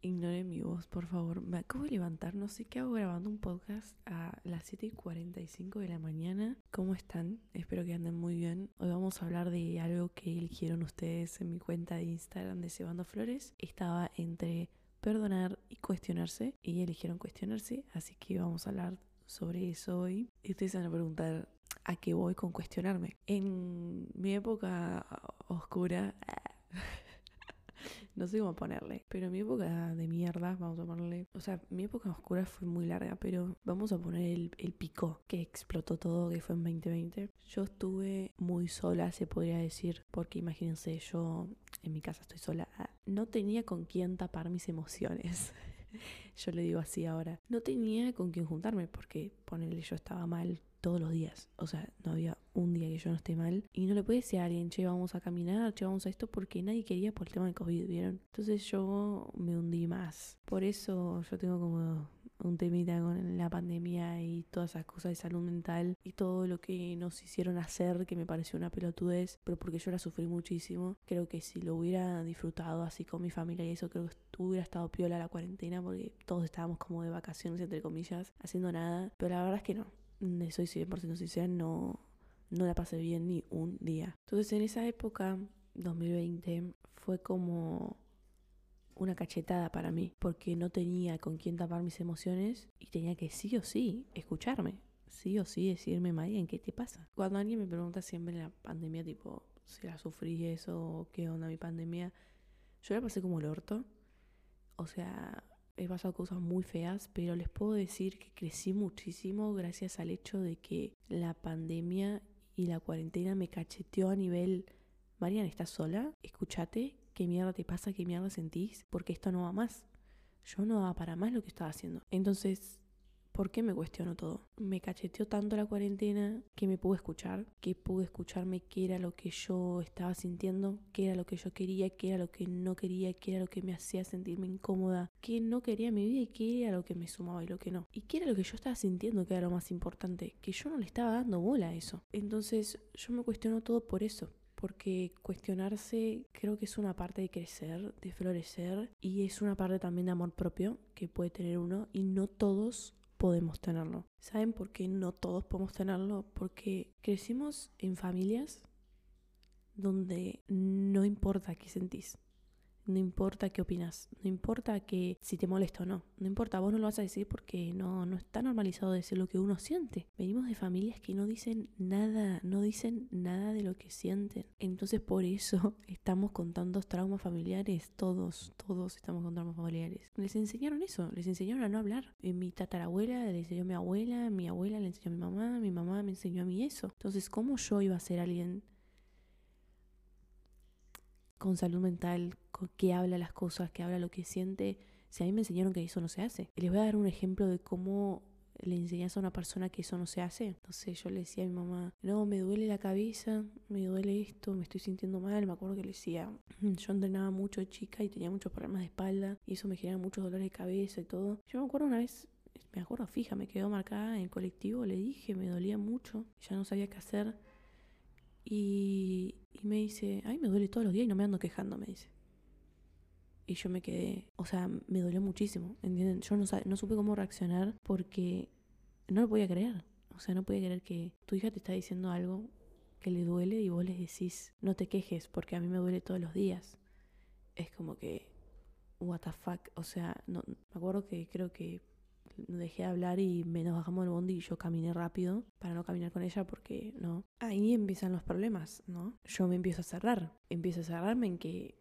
Ignoren mi voz, por favor. Me acabo de levantar, no sé qué hago grabando un podcast a las 7 y 45 de la mañana. ¿Cómo están? Espero que anden muy bien. Hoy vamos a hablar de algo que eligieron ustedes en mi cuenta de Instagram de Cebando Flores. Estaba entre perdonar y cuestionarse y eligieron cuestionarse, así que vamos a hablar sobre eso hoy. Y ustedes van a preguntar a qué voy con cuestionarme. En mi época oscura... no sé cómo ponerle. Pero mi época de mierda, vamos a ponerle. O sea, mi época oscura fue muy larga, pero vamos a poner el, el pico que explotó todo, que fue en 2020. Yo estuve muy sola, se podría decir, porque imagínense, yo en mi casa estoy sola. No tenía con quién tapar mis emociones. yo le digo así ahora. No tenía con quién juntarme porque ponerle yo estaba mal todos los días. O sea, no había un día que yo no esté mal. Y no le puede decir a alguien, che, vamos a caminar, che, vamos a esto, porque nadie quería por el tema del COVID, ¿vieron? Entonces yo me hundí más. Por eso yo tengo como un temita con la pandemia y todas esas cosas de salud mental y todo lo que nos hicieron hacer que me pareció una pelotudez, pero porque yo la sufrí muchísimo. Creo que si lo hubiera disfrutado así con mi familia y eso, creo que hubiera estado piola la cuarentena porque todos estábamos como de vacaciones, entre comillas, haciendo nada. Pero la verdad es que no soy 100% sincera, no, no la pasé bien ni un día. Entonces en esa época, 2020, fue como una cachetada para mí, porque no tenía con quién tapar mis emociones y tenía que sí o sí escucharme, sí o sí decirme, en ¿qué te pasa? Cuando alguien me pregunta siempre en la pandemia, tipo, si la sufrí eso o qué onda mi pandemia, yo la pasé como el orto. O sea, he pasado cosas muy feas, pero les puedo decir que crecí muchísimo gracias al hecho de que la pandemia y la cuarentena me cacheteó a nivel, Marian, ¿estás sola? Escúchate, ¿qué mierda te pasa? ¿Qué mierda sentís? Porque esto no va más. Yo no daba para más lo que estaba haciendo. Entonces, ¿Por qué me cuestiono todo? Me cacheteó tanto la cuarentena que me pude escuchar, que pude escucharme qué era lo que yo estaba sintiendo, qué era lo que yo quería, qué era lo que no quería, qué era lo que me hacía sentirme incómoda, qué no quería en mi vida y qué era lo que me sumaba y lo que no. Y qué era lo que yo estaba sintiendo que era lo más importante, que yo no le estaba dando bola a eso. Entonces yo me cuestiono todo por eso, porque cuestionarse creo que es una parte de crecer, de florecer y es una parte también de amor propio que puede tener uno y no todos podemos tenerlo. ¿Saben por qué no todos podemos tenerlo? Porque crecimos en familias donde no importa qué sentís. No importa qué opinas, no importa que si te molesta o no, no importa, vos no lo vas a decir porque no, no está normalizado decir lo que uno siente. Venimos de familias que no dicen nada, no dicen nada de lo que sienten. Entonces por eso estamos con tantos traumas familiares, todos, todos estamos con traumas familiares. Les enseñaron eso, les enseñaron a no hablar. Eh, mi tatarabuela le enseñó a mi abuela, mi abuela le enseñó a mi mamá, mi mamá me enseñó a mí eso. Entonces, ¿cómo yo iba a ser alguien con salud mental, que habla las cosas, que habla lo que siente, si a mí me enseñaron que eso no se hace. Les voy a dar un ejemplo de cómo le enseñas a una persona que eso no se hace. Entonces yo le decía a mi mamá, no, me duele la cabeza, me duele esto, me estoy sintiendo mal. Me acuerdo que le decía, yo entrenaba mucho chica y tenía muchos problemas de espalda y eso me generaba muchos dolores de cabeza y todo. Yo me acuerdo una vez, me acuerdo fija, me quedó marcada en el colectivo, le dije, me dolía mucho, ya no sabía qué hacer. Y, me dice, ay, me duele todos los días y no me ando quejando, me dice. Y yo me quedé, o sea, me dolió muchísimo, ¿entienden? Yo no, no supe cómo reaccionar porque no lo podía creer. O sea, no podía creer que tu hija te está diciendo algo que le duele y vos le decís, no te quejes porque a mí me duele todos los días. Es como que, what the fuck. O sea, no, me acuerdo que creo que dejé de hablar y me nos bajamos del bondi y yo caminé rápido para no caminar con ella porque no. Ahí empiezan los problemas, ¿no? Yo me empiezo a cerrar, empiezo a cerrarme en que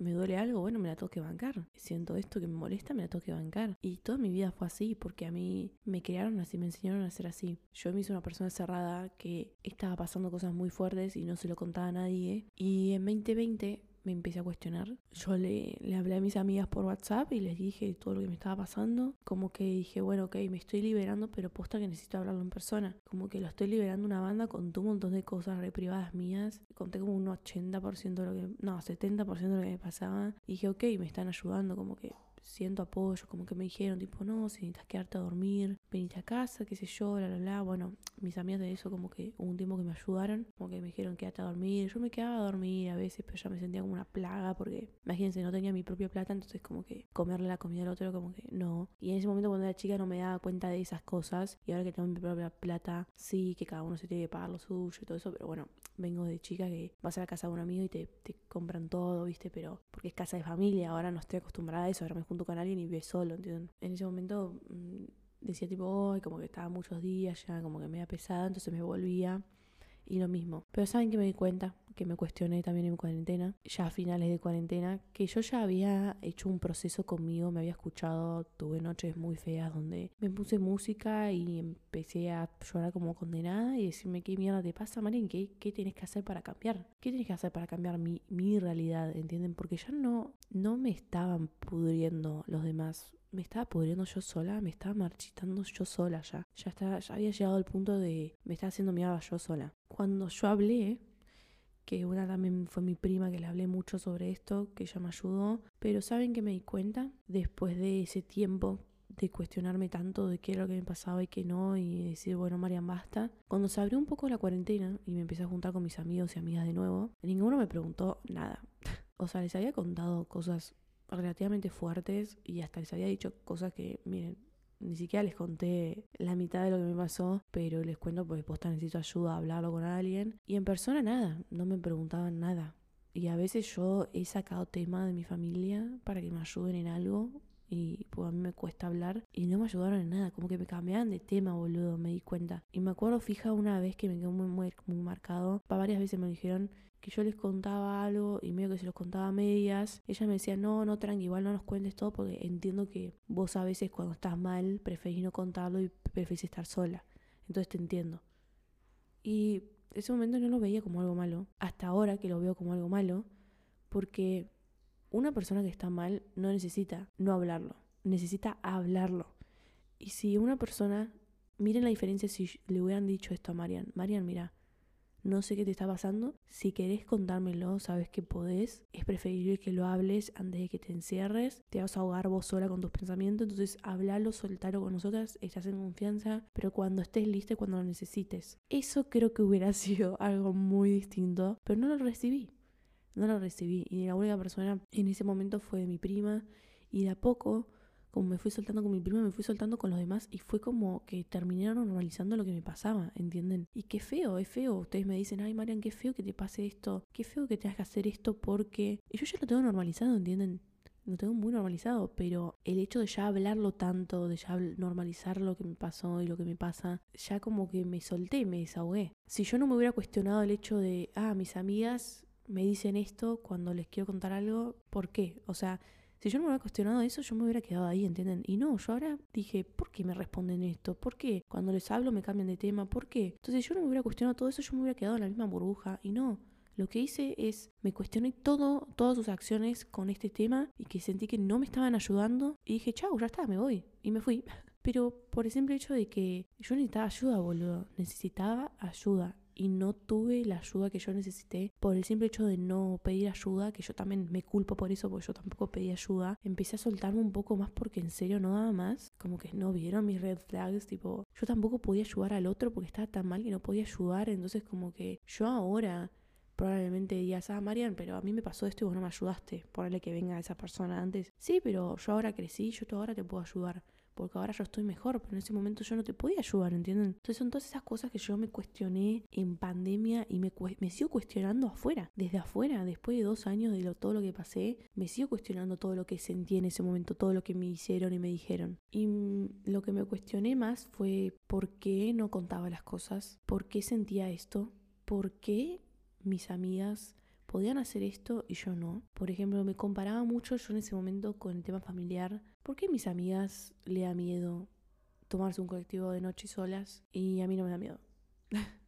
me duele algo, bueno, me la tengo que bancar. Siento esto que me molesta, me la tengo que bancar. Y toda mi vida fue así, porque a mí me crearon así, me enseñaron a ser así. Yo me hice una persona cerrada que estaba pasando cosas muy fuertes y no se lo contaba a nadie. Y en 2020 me empecé a cuestionar. Yo le, le hablé a mis amigas por WhatsApp y les dije todo lo que me estaba pasando. Como que dije, bueno, ok, me estoy liberando, pero posta que necesito hablarlo en persona. Como que lo estoy liberando una banda, conté un montón de cosas re privadas mías. Conté como un 80% de lo que, no, 70% de lo que me pasaba. Y dije, ok, me están ayudando, como que siento apoyo, como que me dijeron, tipo, no, si necesitas quedarte a dormir, venite a casa, qué sé yo, la, la, la. Bueno, mis amigas de eso, como que hubo un tiempo que me ayudaron, como que me dijeron, quédate a dormir. Yo me quedaba a dormir a veces, pero ya me sentía como una plaga, porque imagínense, no tenía mi propia plata, entonces como que comerle la comida al otro, como que no. Y en ese momento, cuando era chica, no me daba cuenta de esas cosas, y ahora que tengo mi propia plata, sí, que cada uno se tiene que pagar lo suyo y todo eso, pero bueno, vengo de chica que vas a la casa de un amigo y te, te compran todo, ¿viste? Pero porque es casa de familia, ahora no estoy acostumbrada a eso, ahora me junto con alguien y vive solo, ¿entienden? En ese momento mmm, decía tipo, hoy como que estaba muchos días ya, como que me había pesado, entonces me volvía y lo mismo. Pero saben que me di cuenta, que me cuestioné también en cuarentena, ya a finales de cuarentena, que yo ya había hecho un proceso conmigo, me había escuchado, tuve noches muy feas donde me puse música y empecé a llorar como condenada y decirme qué mierda te pasa, Marian, ¿qué, qué tienes que hacer para cambiar? ¿Qué tienes que hacer para cambiar mi, mi realidad? ¿Entienden? Porque ya no, no me estaban pudriendo los demás me estaba pudriendo yo sola, me estaba marchitando yo sola ya. Ya, estaba, ya había llegado al punto de me estaba haciendo mierda yo sola. Cuando yo hablé, que una también fue mi prima que le hablé mucho sobre esto, que ella me ayudó, pero ¿saben que me di cuenta? Después de ese tiempo de cuestionarme tanto de qué era lo que me pasaba y qué no, y decir, bueno, Marian, basta. Cuando se abrió un poco la cuarentena y me empecé a juntar con mis amigos y amigas de nuevo, ninguno me preguntó nada. o sea, les había contado cosas relativamente fuertes y hasta les había dicho cosas que, miren, ni siquiera les conté la mitad de lo que me pasó, pero les cuento porque posta necesito ayuda a hablarlo con alguien. Y en persona nada, no me preguntaban nada. Y a veces yo he sacado tema de mi familia para que me ayuden en algo. Y pues a mí me cuesta hablar y no me ayudaron en nada, como que me cambiaban de tema, boludo, me di cuenta. Y me acuerdo fija una vez que me quedó muy, muy, muy marcado, varias veces me dijeron, que yo les contaba algo y medio que se los contaba a medias, ella me decía, no, no, tranqui, igual no nos cuentes todo porque entiendo que vos a veces cuando estás mal preferís no contarlo y preferís estar sola. Entonces te entiendo. Y ese momento no lo veía como algo malo, hasta ahora que lo veo como algo malo, porque una persona que está mal no necesita no hablarlo, necesita hablarlo. Y si una persona, miren la diferencia si le hubieran dicho esto a Marian, Marian, mira, no sé qué te está pasando. Si querés contármelo, sabes que podés. Es preferible que lo hables antes de que te encierres. Te vas a ahogar vos sola con tus pensamientos. Entonces, hablalo, soltalo con nosotras. Estás en confianza. Pero cuando estés lista cuando lo necesites. Eso creo que hubiera sido algo muy distinto. Pero no lo recibí. No lo recibí. Y la única persona en ese momento fue mi prima. Y de a poco como me fui soltando con mi prima, me fui soltando con los demás y fue como que terminaron normalizando lo que me pasaba, ¿entienden? Y qué feo, es feo. Ustedes me dicen, ay Marian, qué feo que te pase esto, qué feo que tengas que hacer esto porque... Y yo ya lo tengo normalizado, ¿entienden? Lo tengo muy normalizado, pero el hecho de ya hablarlo tanto, de ya normalizar lo que me pasó y lo que me pasa, ya como que me solté, me desahogué. Si yo no me hubiera cuestionado el hecho de, ah, mis amigas me dicen esto cuando les quiero contar algo, ¿por qué? O sea, si yo no me hubiera cuestionado eso, yo me hubiera quedado ahí, ¿entienden? Y no, yo ahora dije, ¿por qué me responden esto? ¿Por qué cuando les hablo me cambian de tema? ¿Por qué? Entonces, si yo no me hubiera cuestionado todo eso, yo me hubiera quedado en la misma burbuja. Y no, lo que hice es, me cuestioné todo, todas sus acciones con este tema y que sentí que no me estaban ayudando y dije, chau, ya está, me voy. Y me fui. Pero por el simple hecho de que yo necesitaba ayuda, boludo. Necesitaba ayuda y no tuve la ayuda que yo necesité por el simple hecho de no pedir ayuda, que yo también me culpo por eso, porque yo tampoco pedí ayuda. Empecé a soltarme un poco más porque en serio no daba más. Como que no vieron mis red flags, tipo, yo tampoco podía ayudar al otro porque estaba tan mal que no podía ayudar. Entonces como que yo ahora probablemente digas, ah, Marian, pero a mí me pasó esto y vos no me ayudaste. Ponerle que venga esa persona antes. Sí, pero yo ahora crecí, yo ahora te puedo ayudar porque ahora yo estoy mejor, pero en ese momento yo no te podía ayudar, ¿entienden? Entonces son todas esas cosas que yo me cuestioné en pandemia y me, me sigo cuestionando afuera, desde afuera, después de dos años de lo, todo lo que pasé, me sigo cuestionando todo lo que sentí en ese momento, todo lo que me hicieron y me dijeron. Y lo que me cuestioné más fue por qué no contaba las cosas, por qué sentía esto, por qué mis amigas podían hacer esto y yo no. Por ejemplo, me comparaba mucho yo en ese momento con el tema familiar. ¿Por qué a mis amigas le da miedo tomarse un colectivo de noche solas y a mí no me da miedo?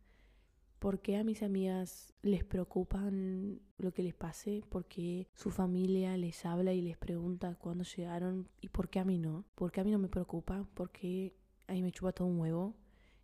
¿Por qué a mis amigas les preocupan lo que les pase? Porque su familia les habla y les pregunta cuándo llegaron y por qué a mí no. ¿Por qué a mí no me preocupa? ¿Por qué a mí me chupa todo un huevo?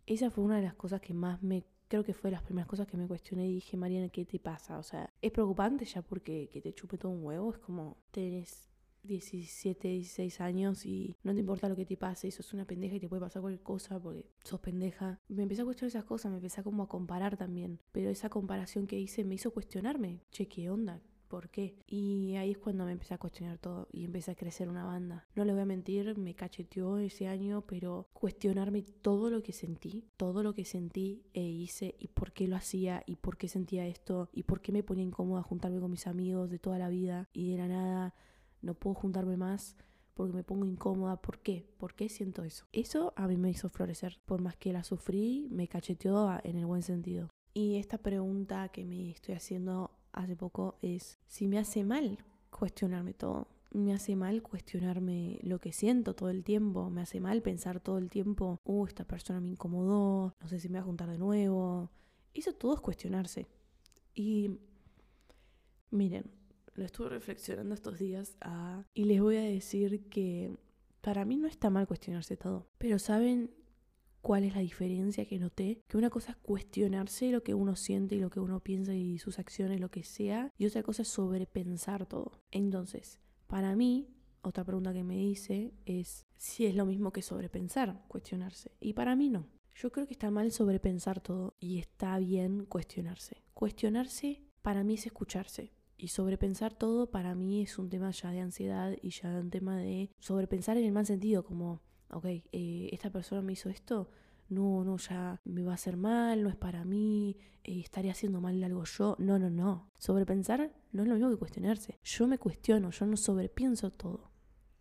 Esa fue una de las cosas que más me creo que fue las primeras cosas que me cuestioné y dije, Mariana, ¿qué te pasa? O sea, es preocupante ya porque que te chupe todo un huevo, es como, tenés 17, 16 años y no te importa lo que te pase y sos una pendeja y te puede pasar cualquier cosa porque sos pendeja. Me empecé a cuestionar esas cosas, me empecé como a comparar también. Pero esa comparación que hice me hizo cuestionarme. Che, ¿qué onda? ¿Por qué? Y ahí es cuando me empecé a cuestionar todo y empecé a crecer una banda. No le voy a mentir, me cacheteó ese año, pero cuestionarme todo lo que sentí, todo lo que sentí e hice y por qué lo hacía y por qué sentía esto y por qué me ponía incómoda juntarme con mis amigos de toda la vida y de la nada no puedo juntarme más porque me pongo incómoda. ¿Por qué? ¿Por qué siento eso? Eso a mí me hizo florecer. Por más que la sufrí, me cacheteó en el buen sentido. Y esta pregunta que me estoy haciendo hace poco es si me hace mal cuestionarme todo. Me hace mal cuestionarme lo que siento todo el tiempo. Me hace mal pensar todo el tiempo, uh, esta persona me incomodó, no sé si me va a juntar de nuevo. Eso todo es cuestionarse. Y miren, lo estuve reflexionando estos días ah, y les voy a decir que para mí no está mal cuestionarse todo. Pero ¿saben cuál es la diferencia que noté, que una cosa es cuestionarse lo que uno siente y lo que uno piensa y sus acciones, lo que sea, y otra cosa es sobrepensar todo. Entonces, para mí, otra pregunta que me hice es si es lo mismo que sobrepensar, cuestionarse. Y para mí no. Yo creo que está mal sobrepensar todo y está bien cuestionarse. Cuestionarse para mí es escucharse. Y sobrepensar todo para mí es un tema ya de ansiedad y ya un tema de sobrepensar en el mal sentido, como ok, eh, esta persona me hizo esto, no, no, ya me va a hacer mal, no es para mí, eh, estaré haciendo mal algo yo. No, no, no. Sobrepensar no es lo mismo que cuestionarse. Yo me cuestiono, yo no sobrepienso todo.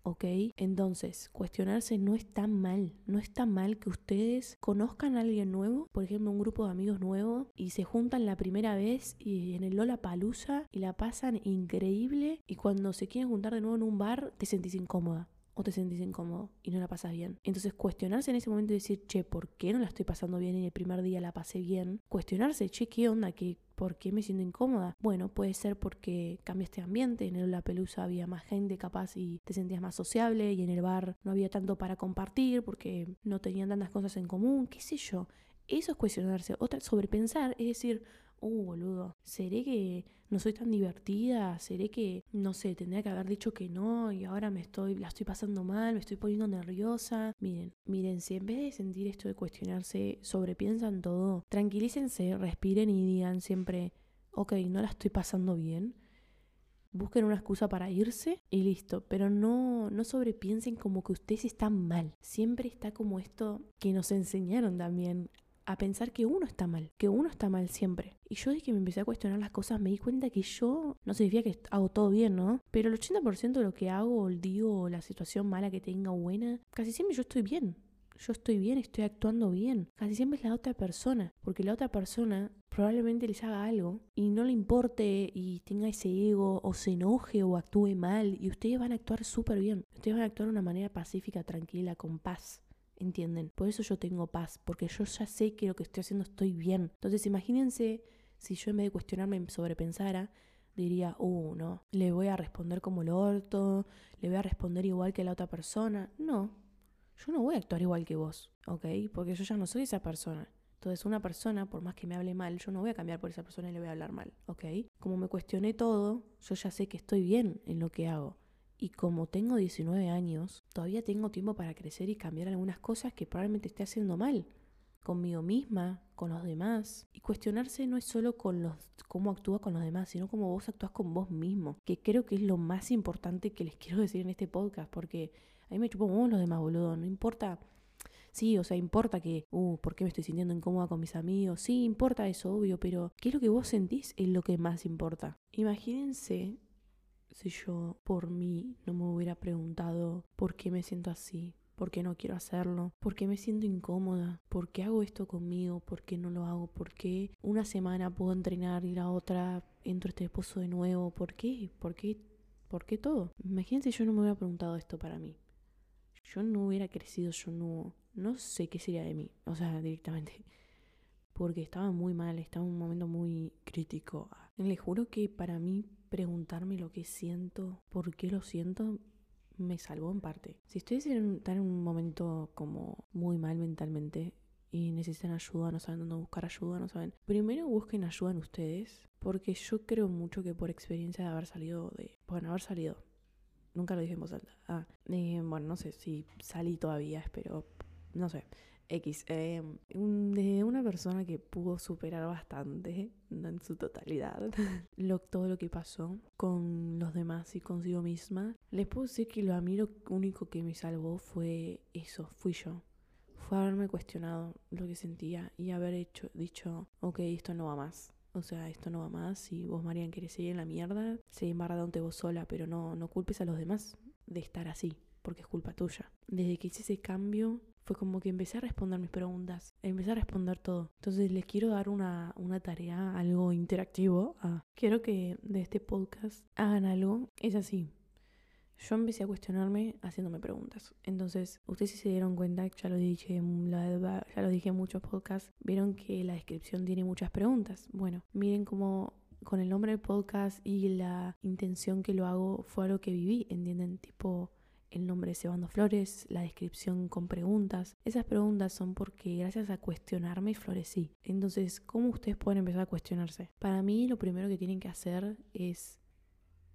¿Ok? Entonces, cuestionarse no está mal. No está mal que ustedes conozcan a alguien nuevo, por ejemplo, un grupo de amigos nuevo, y se juntan la primera vez y en el Lola Palusa y la pasan increíble. Y cuando se quieren juntar de nuevo en un bar, te sentís incómoda o te sentís incómodo y no la pasas bien. Entonces cuestionarse en ese momento y decir, che, ¿por qué no la estoy pasando bien y el primer día la pasé bien? Cuestionarse, che, ¿qué onda? ¿Qué, ¿Por qué me siento incómoda? Bueno, puede ser porque cambiaste de ambiente, en La Pelusa había más gente capaz y te sentías más sociable y en el bar no había tanto para compartir porque no tenían tantas cosas en común, qué sé yo. Eso es cuestionarse. Otra, sobrepensar es decir, uh, boludo, ¿seré que no soy tan divertida? ¿Seré que, no sé, tendría que haber dicho que no y ahora me estoy, la estoy pasando mal, me estoy poniendo nerviosa? Miren, miren, si en vez de sentir esto de cuestionarse, sobrepiensan todo, tranquilícense, respiren y digan siempre, ok, no la estoy pasando bien. Busquen una excusa para irse y listo, pero no, no sobrepiensen como que ustedes están mal. Siempre está como esto que nos enseñaron también a pensar que uno está mal, que uno está mal siempre. Y yo desde que me empecé a cuestionar las cosas me di cuenta que yo, no significa que hago todo bien, ¿no? Pero el 80% de lo que hago, digo, la situación mala que tenga buena, casi siempre yo estoy bien. Yo estoy bien, estoy actuando bien. Casi siempre es la otra persona, porque la otra persona probablemente les haga algo y no le importe y tenga ese ego o se enoje o actúe mal y ustedes van a actuar súper bien. Ustedes van a actuar de una manera pacífica, tranquila, con paz. ¿Entienden? Por eso yo tengo paz, porque yo ya sé que lo que estoy haciendo estoy bien. Entonces imagínense si yo en vez de cuestionarme sobrepensara, diría, uh, no, le voy a responder como el orto, le voy a responder igual que la otra persona. No, yo no voy a actuar igual que vos, ¿ok? Porque yo ya no soy esa persona. Entonces una persona, por más que me hable mal, yo no voy a cambiar por esa persona y le voy a hablar mal, ¿ok? Como me cuestioné todo, yo ya sé que estoy bien en lo que hago. Y como tengo 19 años, todavía tengo tiempo para crecer y cambiar algunas cosas que probablemente esté haciendo mal. Conmigo misma, con los demás. Y cuestionarse no es solo con los cómo actúa con los demás, sino cómo vos actúas con vos mismo. Que creo que es lo más importante que les quiero decir en este podcast. Porque a mí me chupo vos los demás, boludo. No importa. Sí, o sea, importa que, uh, ¿por qué me estoy sintiendo incómoda con mis amigos? Sí, importa eso, obvio, pero ¿qué es lo que vos sentís? Es lo que más importa. Imagínense si yo por mí no me hubiera preguntado por qué me siento así, por qué no quiero hacerlo, por qué me siento incómoda, por qué hago esto conmigo, por qué no lo hago, por qué una semana puedo entrenar y la otra entro este esposo de nuevo, por qué, por qué, por qué todo. Imagínense yo no me hubiera preguntado esto para mí. Yo no hubiera crecido, yo no, no sé qué sería de mí, o sea, directamente. Porque estaba muy mal, estaba en un momento muy crítico. Les juro que para mí preguntarme lo que siento, por qué lo siento, me salvó en parte. Si ustedes están en un momento como muy mal mentalmente y necesitan ayuda, no saben dónde buscar ayuda, no saben. Primero busquen ayuda en ustedes, porque yo creo mucho que por experiencia de haber salido de, bueno, haber salido Nunca lo dije en voz alta. Ah, eh, bueno, no sé si salí todavía, espero, no sé. X, eh, de una persona que pudo superar bastante, no en su totalidad, lo, todo lo que pasó con los demás y consigo misma. Les puedo decir que lo único que me salvó fue eso, fui yo. Fue haberme cuestionado lo que sentía y haber hecho, dicho, ok, esto no va más. O sea, esto no va más. Si vos, Marian, querés seguir en la mierda, seguí embarrándote vos sola, pero no, no culpes a los demás de estar así, porque es culpa tuya. Desde que hice ese cambio, fue como que empecé a responder mis preguntas, empecé a responder todo. Entonces les quiero dar una, una tarea, algo interactivo. Quiero que de este podcast hagan algo. Es así. Yo empecé a cuestionarme haciéndome preguntas. Entonces, ustedes si se dieron cuenta, ya lo dije, ya lo dije en muchos podcasts, vieron que la descripción tiene muchas preguntas. Bueno, miren cómo con el nombre del podcast y la intención que lo hago fue algo que viví, ¿entienden? Tipo, el nombre de Cebando Flores, la descripción con preguntas. Esas preguntas son porque gracias a cuestionarme florecí. Entonces, ¿cómo ustedes pueden empezar a cuestionarse? Para mí lo primero que tienen que hacer es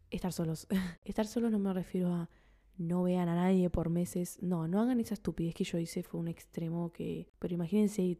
estar solos. estar solos no me refiero a no vean a nadie por meses. No, no hagan esa estupidez que yo hice, fue un extremo que... Pero imagínense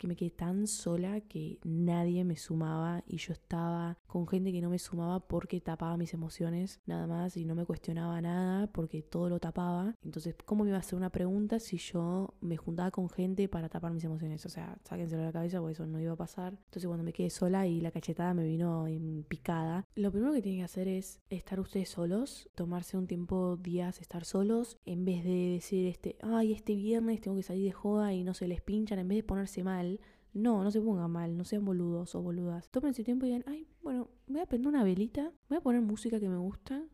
que me quedé tan sola que nadie me sumaba y yo estaba con gente que no me sumaba porque tapaba mis emociones nada más y no me cuestionaba nada porque todo lo tapaba. Entonces, ¿cómo me iba a hacer una pregunta si yo me juntaba con gente para tapar mis emociones? O sea, sáquenselo de la cabeza porque eso no iba a pasar. Entonces, cuando me quedé sola y la cachetada me vino en picada, lo primero que tienen que hacer es estar ustedes solos, tomarse un tiempo, días, estar solos, en vez de decir, este, ay, este viernes tengo que salir de joda y no se les pinchan, en vez de ponerse mal no, no se pongan mal, no sean boludos o boludas. Tómense tiempo y digan, ay, bueno, voy a prender una velita, voy a poner música que me gusta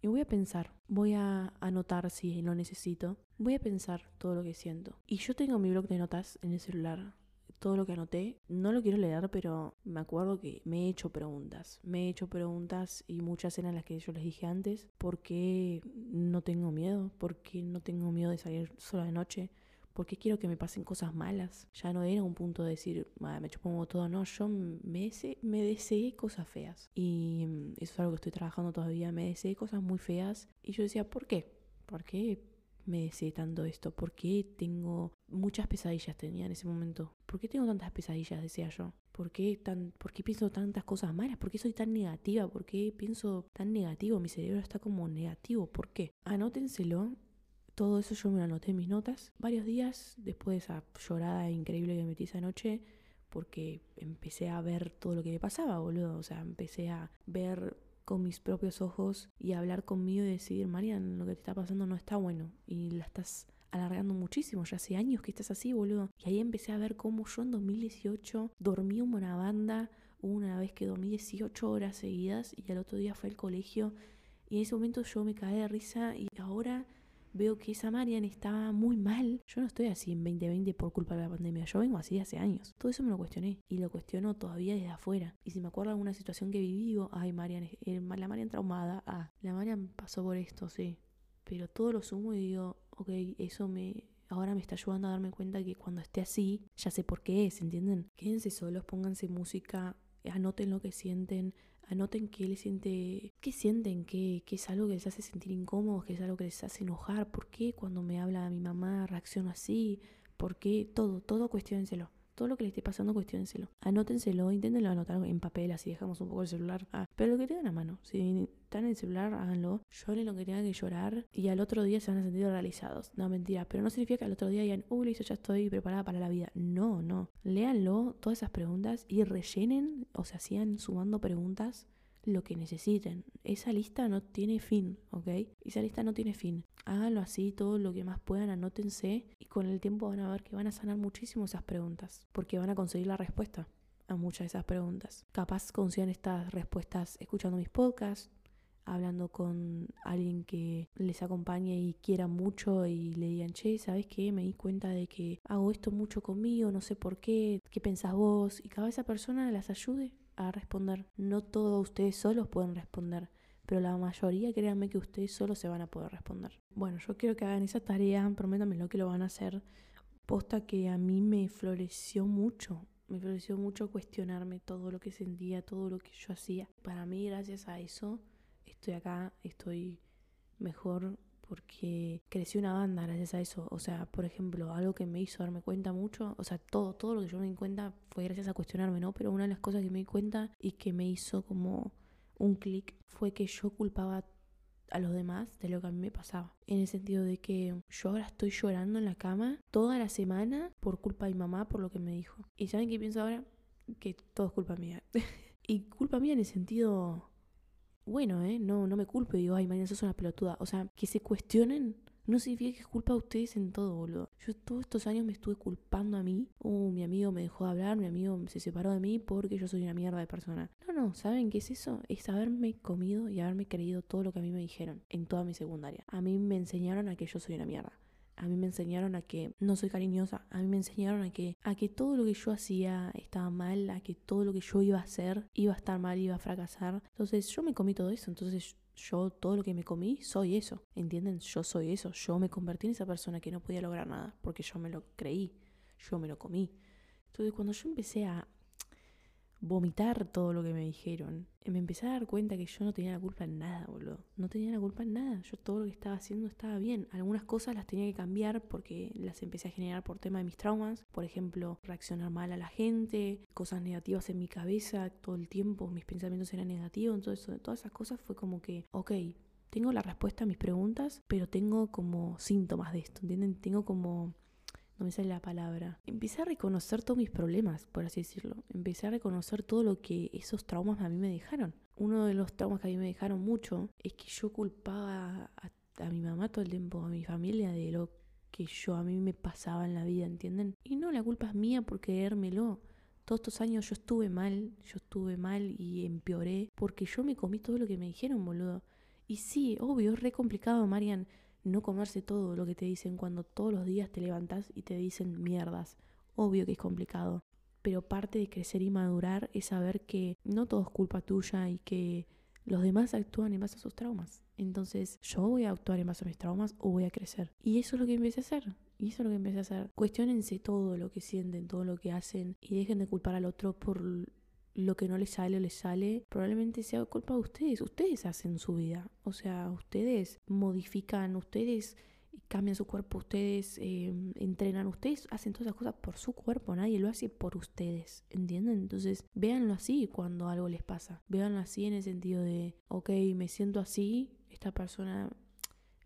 y voy a pensar. Voy a anotar si lo necesito. Voy a pensar todo lo que siento. Y yo tengo mi blog de notas en el celular. Todo lo que anoté, no lo quiero leer, pero me acuerdo que me he hecho preguntas. Me he hecho preguntas y muchas eran las que yo les dije antes. ¿Por qué no tengo miedo? ¿Por qué no tengo miedo de salir sola de noche? Porque quiero que me pasen cosas malas. Ya no era un punto de decir, me chupo todo, no, yo me, me deseé cosas feas. Y mm, eso es algo que estoy trabajando todavía, me deseé cosas muy feas. Y yo decía, ¿por qué? ¿Por qué me deseé tanto esto? ¿Por qué tengo muchas pesadillas tenía en ese momento? ¿Por qué tengo tantas pesadillas, decía yo? ¿Por qué, tan, ¿Por qué pienso tantas cosas malas? ¿Por qué soy tan negativa? ¿Por qué pienso tan negativo? Mi cerebro está como negativo. ¿Por qué? Anótenselo todo eso yo me lo anoté en mis notas. Varios días después de esa llorada increíble que metí esa noche, porque empecé a ver todo lo que me pasaba, boludo. O sea, empecé a ver con mis propios ojos y hablar conmigo y decir, Marian, lo que te está pasando no está bueno y la estás alargando muchísimo, ya hace años que estás así, boludo. Y ahí empecé a ver cómo yo en 2018 dormí una banda, una vez que dormí 18 horas seguidas y al otro día fue al colegio y en ese momento yo me caí de risa y ahora veo que esa Marian estaba muy mal. Yo no estoy así en 2020 por culpa de la pandemia, yo vengo así hace años. Todo eso me lo cuestioné y lo cuestiono todavía desde afuera. Y si me acuerdo de alguna situación que viví, digo, ay, Marian, la Marian traumada, ah, la Marian pasó por esto, sí. Pero todo lo sumo y digo, ok, eso me, ahora me está ayudando a darme cuenta que cuando esté así, ya sé por qué es, ¿entienden? Quédense solos, pónganse música, anoten lo que sienten, Anoten qué les siente, qué sienten, qué, es algo que les hace sentir incómodos, qué es algo que les hace enojar, por qué cuando me habla mi mamá reacciono así, por qué, todo, todo cuestionenselo. Todo lo que le esté pasando, cuestionenselo. Anótenselo, inténtenlo anotar en papel, así dejamos un poco el celular. Ah, pero lo que tengan a mano. Si están en el celular, háganlo. Lloren lo que tengan que llorar y al otro día se van a sentir realizados. No, mentira. Pero no significa que al otro día digan, uy, listo, ya estoy preparada para la vida. No, no. Léanlo, todas esas preguntas y rellenen, o sea, sigan sumando preguntas lo que necesiten. Esa lista no tiene fin, ¿ok? Esa lista no tiene fin. Háganlo así, todo lo que más puedan, anótense y con el tiempo van a ver que van a sanar muchísimo esas preguntas, porque van a conseguir la respuesta a muchas de esas preguntas. Capaz consigan estas respuestas escuchando mis podcasts, hablando con alguien que les acompañe y quiera mucho y le digan, che, ¿sabes qué? Me di cuenta de que hago esto mucho conmigo, no sé por qué, ¿qué pensás vos? Y cada esa persona las ayude a responder. No todos ustedes solos pueden responder, pero la mayoría créanme que ustedes solos se van a poder responder. Bueno, yo quiero que hagan esa tarea, prométanme lo que lo van a hacer. Posta que a mí me floreció mucho, me floreció mucho cuestionarme todo lo que sentía, todo lo que yo hacía. Para mí, gracias a eso, estoy acá, estoy mejor porque crecí una banda gracias a eso. O sea, por ejemplo, algo que me hizo darme cuenta mucho, o sea, todo, todo lo que yo me di cuenta fue gracias a cuestionarme, ¿no? Pero una de las cosas que me di cuenta y que me hizo como un clic fue que yo culpaba a los demás de lo que a mí me pasaba. En el sentido de que yo ahora estoy llorando en la cama toda la semana por culpa de mi mamá, por lo que me dijo. ¿Y saben qué pienso ahora? Que todo es culpa mía. y culpa mía en el sentido bueno, ¿eh? No, no me culpe, digo, ay, Mariana, sos una pelotuda. O sea, que se cuestionen no significa que es culpa de ustedes en todo, boludo. Yo todos estos años me estuve culpando a mí. Uh, mi amigo me dejó de hablar, mi amigo se separó de mí porque yo soy una mierda de persona. No, no, ¿saben qué es eso? Es haberme comido y haberme creído todo lo que a mí me dijeron en toda mi secundaria. A mí me enseñaron a que yo soy una mierda. A mí me enseñaron a que no soy cariñosa. A mí me enseñaron a que, a que todo lo que yo hacía estaba mal, a que todo lo que yo iba a hacer iba a estar mal, iba a fracasar. Entonces yo me comí todo eso. Entonces yo todo lo que me comí soy eso. ¿Entienden? Yo soy eso. Yo me convertí en esa persona que no podía lograr nada porque yo me lo creí. Yo me lo comí. Entonces cuando yo empecé a vomitar todo lo que me dijeron. Me empecé a dar cuenta que yo no tenía la culpa en nada, boludo. No tenía la culpa en nada. Yo todo lo que estaba haciendo estaba bien. Algunas cosas las tenía que cambiar porque las empecé a generar por tema de mis traumas. Por ejemplo, reaccionar mal a la gente, cosas negativas en mi cabeza todo el tiempo. Mis pensamientos eran negativos. Entonces, todas esas cosas fue como que, ok, tengo la respuesta a mis preguntas, pero tengo como síntomas de esto, ¿entienden? Tengo como no me sale la palabra. Empecé a reconocer todos mis problemas, por así decirlo. Empecé a reconocer todo lo que esos traumas a mí me dejaron. Uno de los traumas que a mí me dejaron mucho es que yo culpaba a, mi mamá todo el tiempo, a mi familia, de lo que yo a mí me pasaba en la vida, ¿entienden? Y no, la culpa es mía por creérmelo. Todos estos años yo estuve mal, yo estuve mal y empeoré porque yo me comí todo lo que me dijeron, boludo. Y sí, obvio, es re complicado, Marian no comerse todo lo que te dicen cuando todos los días te levantas y te dicen mierdas. Obvio que es complicado, pero parte de crecer y madurar es saber que no todo es culpa tuya y que los demás actúan en base a sus traumas. Entonces, yo voy a actuar en base a mis traumas o voy a crecer. Y eso es lo que empecé a hacer. Y eso es lo que empecé a hacer. Cuestionense todo lo que sienten, todo lo que hacen y dejen de culpar al otro por lo que no les sale o les sale, probablemente sea culpa de ustedes. Ustedes hacen su vida. O sea, ustedes modifican, ustedes cambian su cuerpo, ustedes em, entrenan, ustedes hacen todas esas cosas por su cuerpo, nadie lo hace por ustedes, ¿entienden? Entonces, véanlo así cuando algo les pasa. Véanlo así en el sentido de, ok, me siento así, esta persona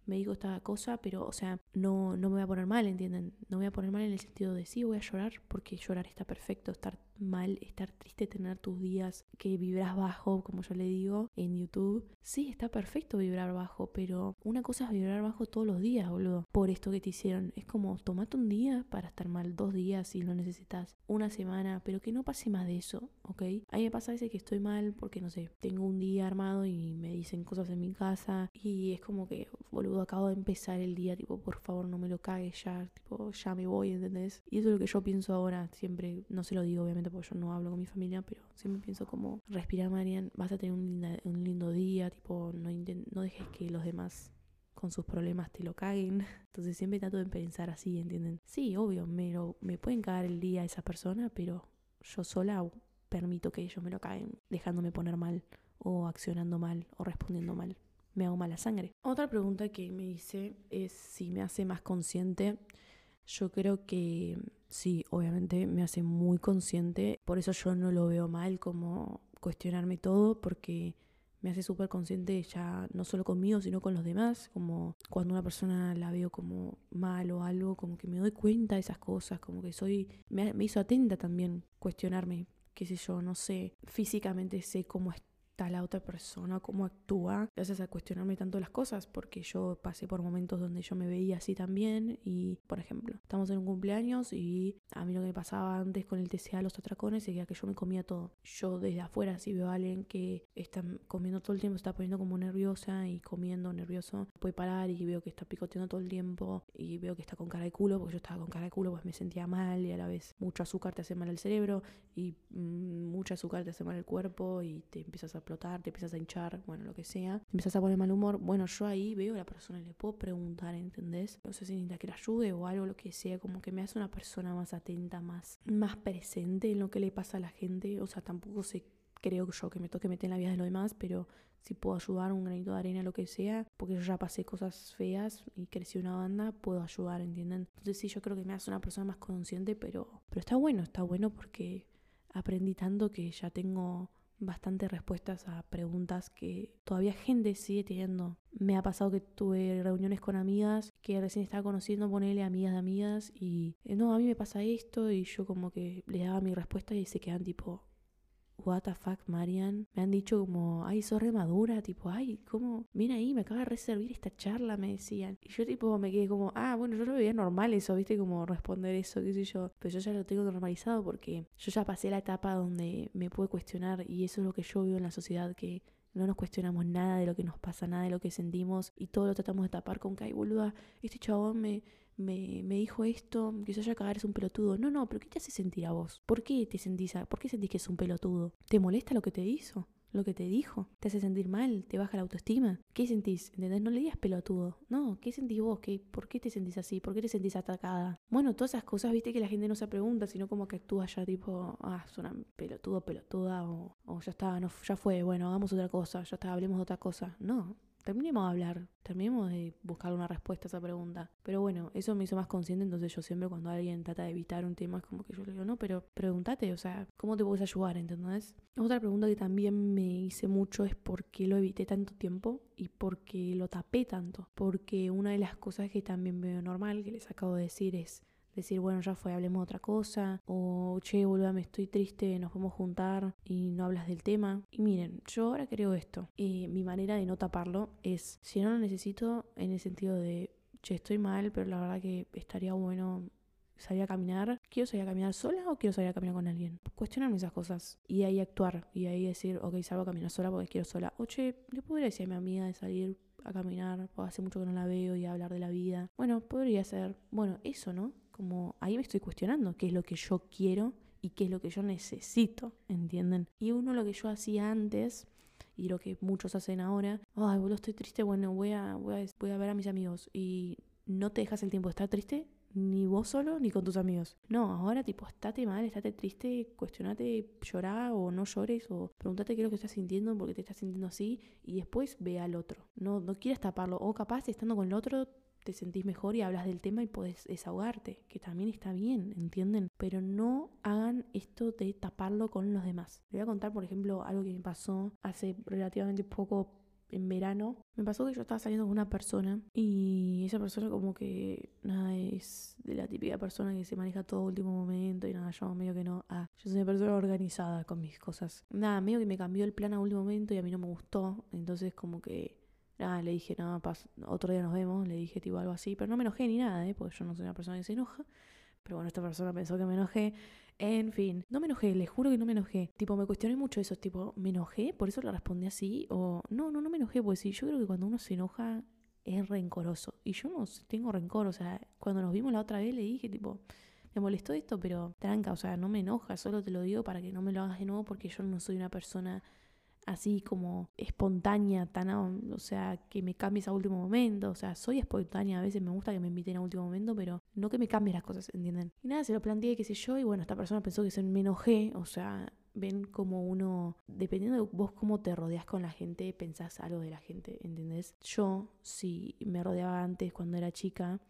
me dijo esta cosa, pero, o sea, no, no me voy a poner mal, ¿entienden? No me voy a poner mal en el sentido de, sí, voy a llorar, porque llorar está perfecto, estar mal, estar triste, tener tus días que vibras bajo, como yo le digo en YouTube. Sí, está perfecto vibrar bajo, pero una cosa es vibrar bajo todos los días, boludo. Por esto que te hicieron. Es como, tomate un día para estar mal, dos días si lo necesitas, una semana, pero que no pase más de eso, ¿ok? A mí me pasa a veces que estoy mal porque, no sé, tengo un día armado y me dicen cosas en mi casa y es como que, boludo, acabo de empezar el día, tipo, por favor no me lo cagues ya, tipo, ya me voy, ¿entendés? Y eso es lo que yo pienso ahora, siempre, no se lo digo obviamente porque yo no hablo con mi familia, pero siempre pienso como, respira Marian, vas a tener un, lindo día, tipo, no, no dejes que los demás con sus problemas te lo caguen. Entonces siempre trato de pensar así, ¿entienden? Sí, obvio, me, me pueden cagar el día esa persona, pero yo sola permito que ellos me lo caguen, dejándome poner mal, o accionando mal, o respondiendo mal. Me hago mala sangre. Otra pregunta que me hice es si me hace más consciente. Yo creo que sí, obviamente me hace muy consciente. Por eso yo no lo veo mal como cuestionarme todo, porque me hace súper consciente ya no solo conmigo, sino con los demás. Como cuando una persona la veo como mal o algo, como que me doy cuenta de esas cosas, como que soy. Me, me hizo atenta también cuestionarme, qué sé yo, no sé. Físicamente sé cómo estoy la otra persona, cómo actúa, gracias a cuestionarme tanto las cosas, porque yo pasé por momentos donde yo me veía así también y, por ejemplo, estamos en un cumpleaños y a mí lo que me pasaba antes con el TCA, los atracones, era que yo me comía todo. Yo desde afuera, si veo a alguien que está comiendo todo el tiempo, está poniendo como nerviosa y comiendo nervioso, puede parar y veo que está picoteando todo el tiempo y veo que está con cara de culo, porque yo estaba con cara de culo, pues me sentía mal y a la vez mucho azúcar te hace mal el cerebro y mm, mucho azúcar te hace mal el cuerpo y te empiezas a te empiezas a hinchar, bueno, lo que sea, empiezas a poner mal humor, bueno, yo ahí veo a la persona y le puedo preguntar, ¿entendés? No sé si necesita que la ayude o algo, lo que sea, como que me hace una persona más atenta, más, más presente en lo que le pasa a la gente, o sea, tampoco sé creo yo que me toque meter en la vida de los demás, pero si puedo ayudar un granito de arena, lo que sea, porque yo ya pasé cosas feas y crecí una banda, puedo ayudar, ¿entienden? Entonces sí, yo creo que me hace una persona más consciente, pero, pero está bueno, está bueno porque aprendí tanto que ya tengo bastantes respuestas a preguntas que todavía gente sigue teniendo. Me ha pasado que tuve reuniones con amigas que recién estaba conociendo, ponerle amigas de amigas y eh, no, a mí me pasa esto y yo como que le daba mi respuesta y se quedan tipo, what the fuck, Marian. Me han dicho como, ay, sos re madura, tipo, ay, ¿cómo? Mira ahí, me acaba de reservar esta charla, me decían. Y yo tipo me quedé como, ah, bueno, yo lo veía normal eso, viste, como responder eso, qué sé yo. Pero yo ya lo tengo normalizado porque yo ya pasé la etapa donde me pude cuestionar y eso es lo que yo veo en la sociedad, que no nos cuestionamos nada de lo que nos pasa, nada de lo que sentimos y todo lo tratamos de tapar con que, ay, boluda, este chabón me, me, me dijo esto, que se haya cagar es un pelotudo. No, no, pero ¿qué te hace sentir a vos? ¿Por qué te sentís, a, por qué sentís que es un pelotudo? ¿Te molesta lo que te hizo? ¿Lo que te dijo? ¿Te hace sentir mal? ¿Te baja la autoestima? ¿Qué sentís? ¿Entendés? No le digas pelotudo. No, ¿qué sentís vos? ¿Qué, ¿Por qué te sentís así? ¿Por qué te sentís atacada? Bueno, todas esas cosas, viste que la gente no se pregunta, sino como que actúa ya tipo, ah, es una pelotudo, pelotuda, o, o ya está, no, ya fue, bueno, hagamos otra cosa, ya está, hablemos de otra cosa. No, terminemos de hablar, terminemos de buscar una respuesta a esa pregunta. Pero bueno, eso me hizo más consciente, entonces yo siempre cuando alguien trata de evitar un tema es como que yo le digo, no, pero pregúntate, o sea, ¿cómo te puedes ayudar? ¿Entendés? Otra pregunta que también me hice mucho es por qué lo evité tanto tiempo y por qué lo tapé tanto. Porque una de las cosas que también veo normal, que les acabo de decir, es decir, bueno, ya fue, hablemos de otra cosa, o che, boluda, me estoy triste, nos podemos juntar y no hablas del tema. Y miren, yo ahora creo esto, y mi manera de no taparlo es, si no lo necesito, en el sentido de, che, estoy mal, pero la verdad que estaría bueno salir a caminar. ¿Quiero salir a caminar sola o quiero salir a caminar con alguien? Cuestionarme esas cosas y ahí actuar y ahí decir, ok, salgo a caminar sola porque quiero sola. O che, le podría decir a mi amiga de salir a caminar, porque hace mucho que no la veo y hablar de la vida. Bueno, podría ser, bueno, eso, ¿no? Como ahí me estoy cuestionando qué es lo que yo quiero y qué es lo que yo necesito, ¿entienden? Y uno lo que yo hacía antes y lo que muchos hacen ahora, ay, boludo, estoy triste, bueno, voy a, voy a, voy a ver a mis amigos y no te dejas el tiempo de estar triste, ni vos solo ni con tus amigos. No, ahora tipo, estate mal, estate triste, cuestionate, llorá o no llores o pregúntate qué es lo que estás sintiendo, porque te estás sintiendo así y después ve al otro. No, no quieras taparlo o capaz estando con el otro te sentís mejor y hablas del tema y podés desahogarte, que también está bien, ¿entienden? Pero no hagan esto de taparlo con los demás. Le voy a contar, por ejemplo, algo que me pasó hace relativamente poco en verano. Me pasó que yo estaba saliendo con una persona y esa persona como que nada es de la típica persona que se maneja todo último momento y nada, yo medio que no. Ah, yo soy una persona organizada con mis cosas. Nada, medio que me cambió el plan a último momento y a mí no me gustó. Entonces como que nada, le dije, no, otro día nos vemos, le dije tipo algo así, pero no me enojé ni nada, ¿eh? porque yo no soy una persona que se enoja. Pero bueno, esta persona pensó que me enojé. En fin, no me enojé, les juro que no me enojé. Tipo, me cuestioné mucho eso, tipo, ¿me enojé? ¿Por eso le respondí así? O no, no, no me enojé, pues sí, yo creo que cuando uno se enoja es rencoroso. Y yo no tengo rencor, o sea, cuando nos vimos la otra vez le dije, tipo, me molestó esto, pero tranca, o sea, no me enoja, solo te lo digo para que no me lo hagas de nuevo porque yo no soy una persona así como espontánea, tan, o sea, que me cambies a último momento, o sea, soy espontánea, a veces me gusta que me inviten a último momento, pero no que me cambien las cosas, ¿entienden? Y nada, se lo planteé, qué sé yo, y bueno, esta persona pensó que se me enojé, o sea, ven como uno, dependiendo de vos cómo te rodeas con la gente, pensás algo de la gente, ¿entendés? Yo, si me rodeaba antes cuando era chica,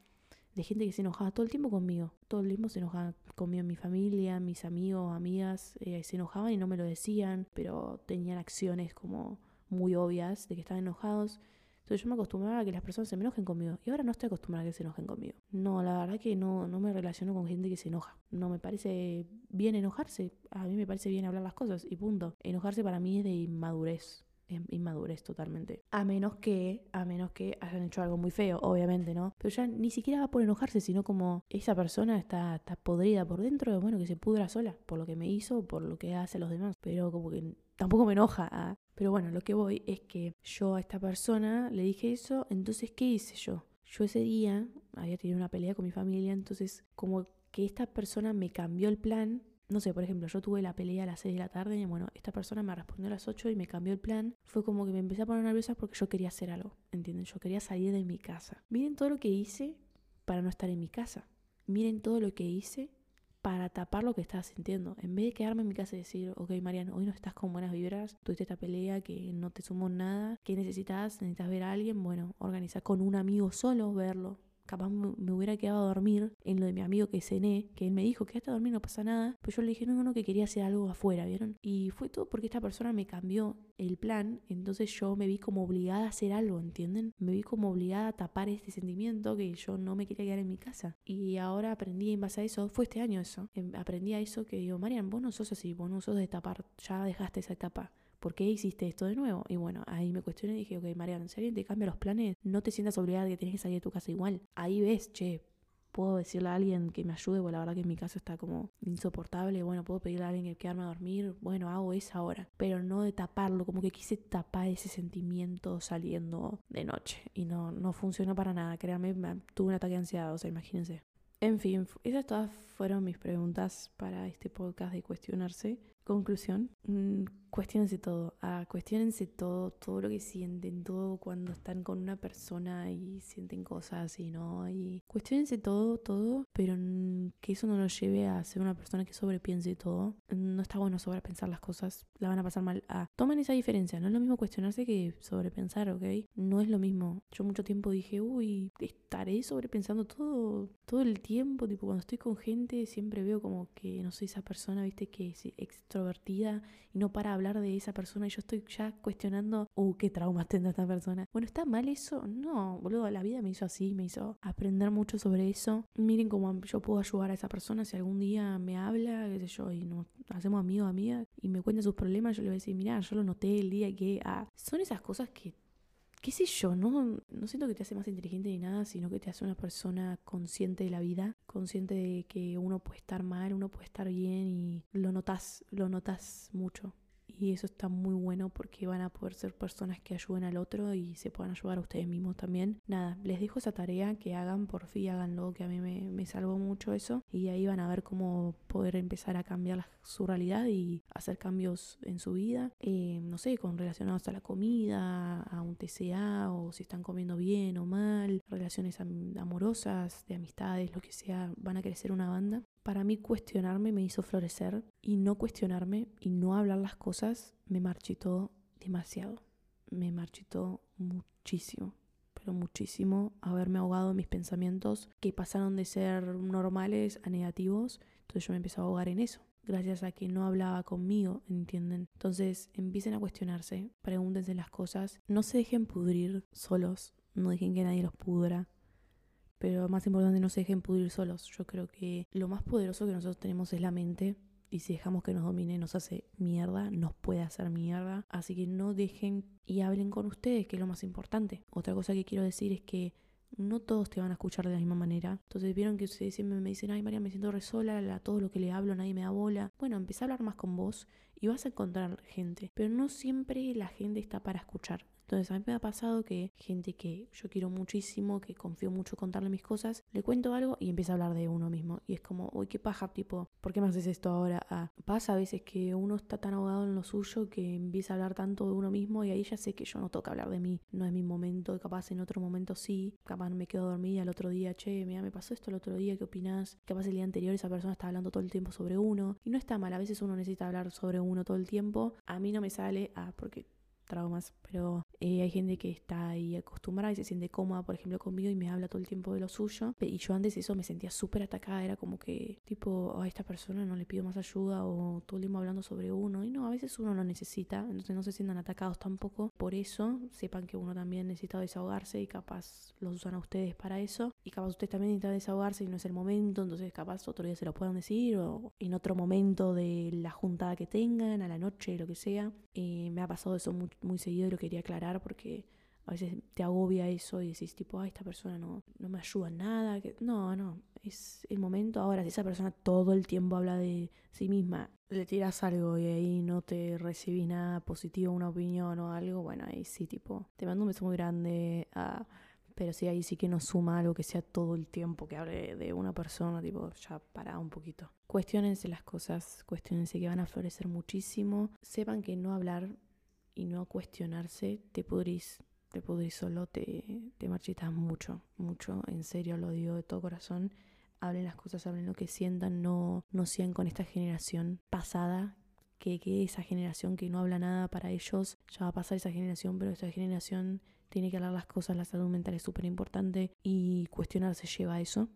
de gente que se enojaba todo el tiempo conmigo. Todo el tiempo se enojaba conmigo, mi familia, mis amigos, amigas, eh, se enojaban y no me lo decían, pero tenían acciones como muy obvias de que estaban enojados. Entonces yo me acostumbraba a que las personas se me enojen conmigo. Y ahora no estoy acostumbrada a que se enojen conmigo. No, la verdad que no, no me relaciono con gente que se enoja. No me parece bien enojarse. A mí me parece bien hablar las cosas y punto. Enojarse para mí es de inmadurez inmadurez totalmente. A menos que, a menos que hayan hecho algo muy feo, obviamente, ¿no? Pero ya ni siquiera va por enojarse, sino como esa persona está, está podrida por dentro, bueno, que se pudra sola por lo que me hizo, por lo que hace a los demás. Pero como que tampoco me enoja. ¿ah? Pero bueno, lo que voy es que yo a esta persona le dije eso, entonces, ¿qué hice yo? Yo ese día había tenido una pelea con mi familia, entonces como que esta persona me cambió el plan no sé, por ejemplo, yo tuve la pelea a las 6 de la tarde y bueno, esta persona me respondió a las 8 y me cambió el plan. Fue como que me empecé a poner nerviosa porque yo quería hacer algo, ¿entienden? Yo quería salir de mi casa. Miren todo lo que hice para no estar en mi casa. Miren todo lo que hice para tapar lo que estás sintiendo. En vez de quedarme en mi casa y decir, ok, Marian, hoy no estás con buenas vibras, tuviste esta pelea que no te sumó nada, ¿qué necesitas? ¿Necesitas ver a alguien? Bueno, organiza con un amigo solo, verlo, capaz me, hubiera quedado a dormir en lo de mi amigo que cené, que él me dijo, quédate a dormir, no pasa nada. Pero yo le dije, no, no, que quería hacer algo afuera, ¿vieron? Y fue todo porque esta persona me cambió el plan, entonces yo me vi como obligada a hacer algo, ¿entienden? Me vi como obligada a tapar este sentimiento que yo no me quería quedar en mi casa. Y ahora aprendí en base a eso, fue este año eso, em, aprendí a eso que digo, Marian, vos no sos así, vos no sos de tapar, ya dejaste esa etapa. ¿Por qué hiciste esto de nuevo? Y bueno, ahí me cuestioné y dije, ok, Mariana, si alguien te cambia los planes, no te sientas obligada de que tienes que salir de tu casa igual. Ahí ves, che, puedo decirle a alguien que me ayude, bueno, la verdad que en mi casa está como insoportable, bueno, puedo pedirle a alguien que quedarme a dormir, bueno, hago esa hora, pero no de taparlo, como que quise tapar ese sentimiento saliendo de noche y no, no funcionó para nada, créanme, tuve un ataque de ansiedad, o sea, imagínense. En fin, esas todas fueron mis preguntas para este podcast de cuestionarse. Conclusión, mm, cuestionense todo, ah, cuestionense todo, todo lo que sienten, todo cuando están con una persona y sienten cosas y no, y cuestionense todo, todo, pero que eso no los lleve a ser una persona que sobrepiense todo. No está bueno sobrepensar las cosas, la van a pasar mal. Ah, tomen esa diferencia, no es lo mismo cuestionarse que sobrepensar, ¿ok? No es lo mismo. Yo mucho tiempo dije, uy, estaré sobrepensando todo, todo el tiempo, tipo cuando estoy con gente siempre veo como que no soy esa persona, viste, que es extrovertida y no para hablar de esa persona y yo estoy ya cuestionando, uh, qué traumas tendrá esta persona. Bueno, ¿está mal eso? No, boludo, la vida me hizo así, me hizo aprender mucho sobre eso. Miren cómo yo puedo ayudar a esa persona si algún día me habla, qué sé yo, y nos hacemos amigos, amigas, y me cuenta sus problemas, yo le voy a decir, mira, yo lo noté el día que... Ah, son esas cosas que qué sé yo, no, no siento que te hace más inteligente ni nada, sino que te hace una persona consciente de la vida, consciente de que uno puede estar mal, uno puede estar bien y lo notas, lo notas mucho y eso está muy bueno porque van a poder ser personas que ayuden al otro y se puedan ayudar a ustedes mismos también. Nada, les dejo esa tarea que hagan, por fin háganlo, que a mí me, me salvó mucho eso. Y ahí van a ver cómo poder empezar a cambiar su realidad y hacer cambios en su vida, eh, no sé, con relacionados a la comida, a un TCA o si están comiendo bien o mal, relaciones amorosas, de amistades, lo que sea, van a crecer una banda para mí cuestionarme me hizo florecer y no cuestionarme y no hablar las cosas me marchitó demasiado. Me marchitó muchísimo, pero muchísimo haberme ahogado en mis pensamientos que pasaron de ser normales a negativos. Entonces yo me empecé a ahogar en eso gracias a que no hablaba conmigo, ¿entienden? Entonces empiecen a cuestionarse, pregúntense las cosas, no se dejen pudrir solos, no dejen que nadie los pudra, pero más importante, no se dejen pudrir solos. Yo creo que lo más poderoso que nosotros tenemos es la mente. Y si dejamos que nos domine, nos hace mierda, nos puede hacer mierda. Así que no dejen y hablen con ustedes, que es lo más importante. Otra cosa que quiero decir es que no todos te van a escuchar de la misma manera. Entonces vieron que ustedes siempre me dicen, ay María, me siento re sola, a todo lo que le hablo nadie me da bola. Bueno, empieza a hablar más con vos y vas a encontrar gente. Pero no siempre la gente está para escuchar. Entonces a mí me ha pasado que gente que yo quiero muchísimo, que confío mucho contarle mis cosas, le cuento algo y empieza a hablar de uno mismo. Y es como, uy, qué paja, tipo, ¿por qué me haces esto ahora? Ah, pasa a veces que uno está tan ahogado en lo suyo que empieza a hablar tanto de uno mismo y ahí ya sé que yo no toca hablar de mí. No es mi momento, capaz en otro momento sí, capaz me quedo dormida al otro día, che, mira, me pasó esto el otro día, ¿qué opinás? Capaz el día anterior esa persona está hablando todo el tiempo sobre uno. Y no está mal, a veces uno necesita hablar sobre uno todo el tiempo. A mí no me sale, ah, porque traumas, pero eh, hay gente que está ahí acostumbrada y se siente cómoda, por ejemplo, conmigo y me habla todo el tiempo de lo suyo. Y yo antes eso me sentía súper atacada, era como que, tipo, a esta persona no le pido más ayuda o todo el tiempo hablando sobre uno. Y no, a veces uno lo necesita, entonces no se sientan atacados tampoco. Por eso, sepan que uno también necesita desahogarse y capaz los usan a ustedes para eso. Y capaz ustedes también necesitan desahogarse y no es el momento, entonces capaz otro día se lo puedan decir o en otro momento de la juntada que tengan, a la noche, lo que sea. Eh, me ha pasado eso mucho muy seguido lo quería aclarar porque a veces te agobia eso y decís tipo, ay, esta persona no, no me ayuda en nada. No, no, es el momento. Ahora, si esa persona todo el tiempo habla de sí misma, le tiras algo y ahí no te recibís nada positivo, una opinión o algo, bueno, ahí sí, tipo, te mando un beso muy grande. a pero sí, ahí sí que no suma algo que sea todo el tiempo que hable de una persona, tipo, ya para un poquito. Cuestionense las cosas, cuestionense que van a florecer muchísimo. Sepan que no hablar y no cuestionarse, te pudrís, te pudrís solo, te, te marchitas mucho, mucho, en serio lo digo de todo corazón. hablen las cosas, hablen lo que sientan, no, no sean con esta generación pasada que, que, esa generación que no habla nada para ellos, ya va a pasar esa generación, pero esta generación tiene que hablar las cosas, la salud mental es súper importante y cuestionarse lleva a eso.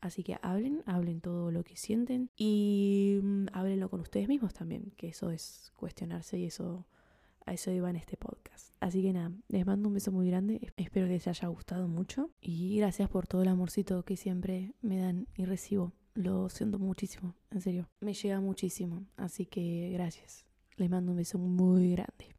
Así que hablen, hablen todo lo que sienten y mm, háblenlo con ustedes mismos también, que eso es cuestionarse y eso a eso iba en este podcast. Así que nada, les mando un beso muy grande, espero que les haya gustado mucho y gracias por todo el amorcito que siempre me dan y recibo. Lo siento muchísimo, en serio, me llega muchísimo, así que gracias. Les mando un beso muy grande.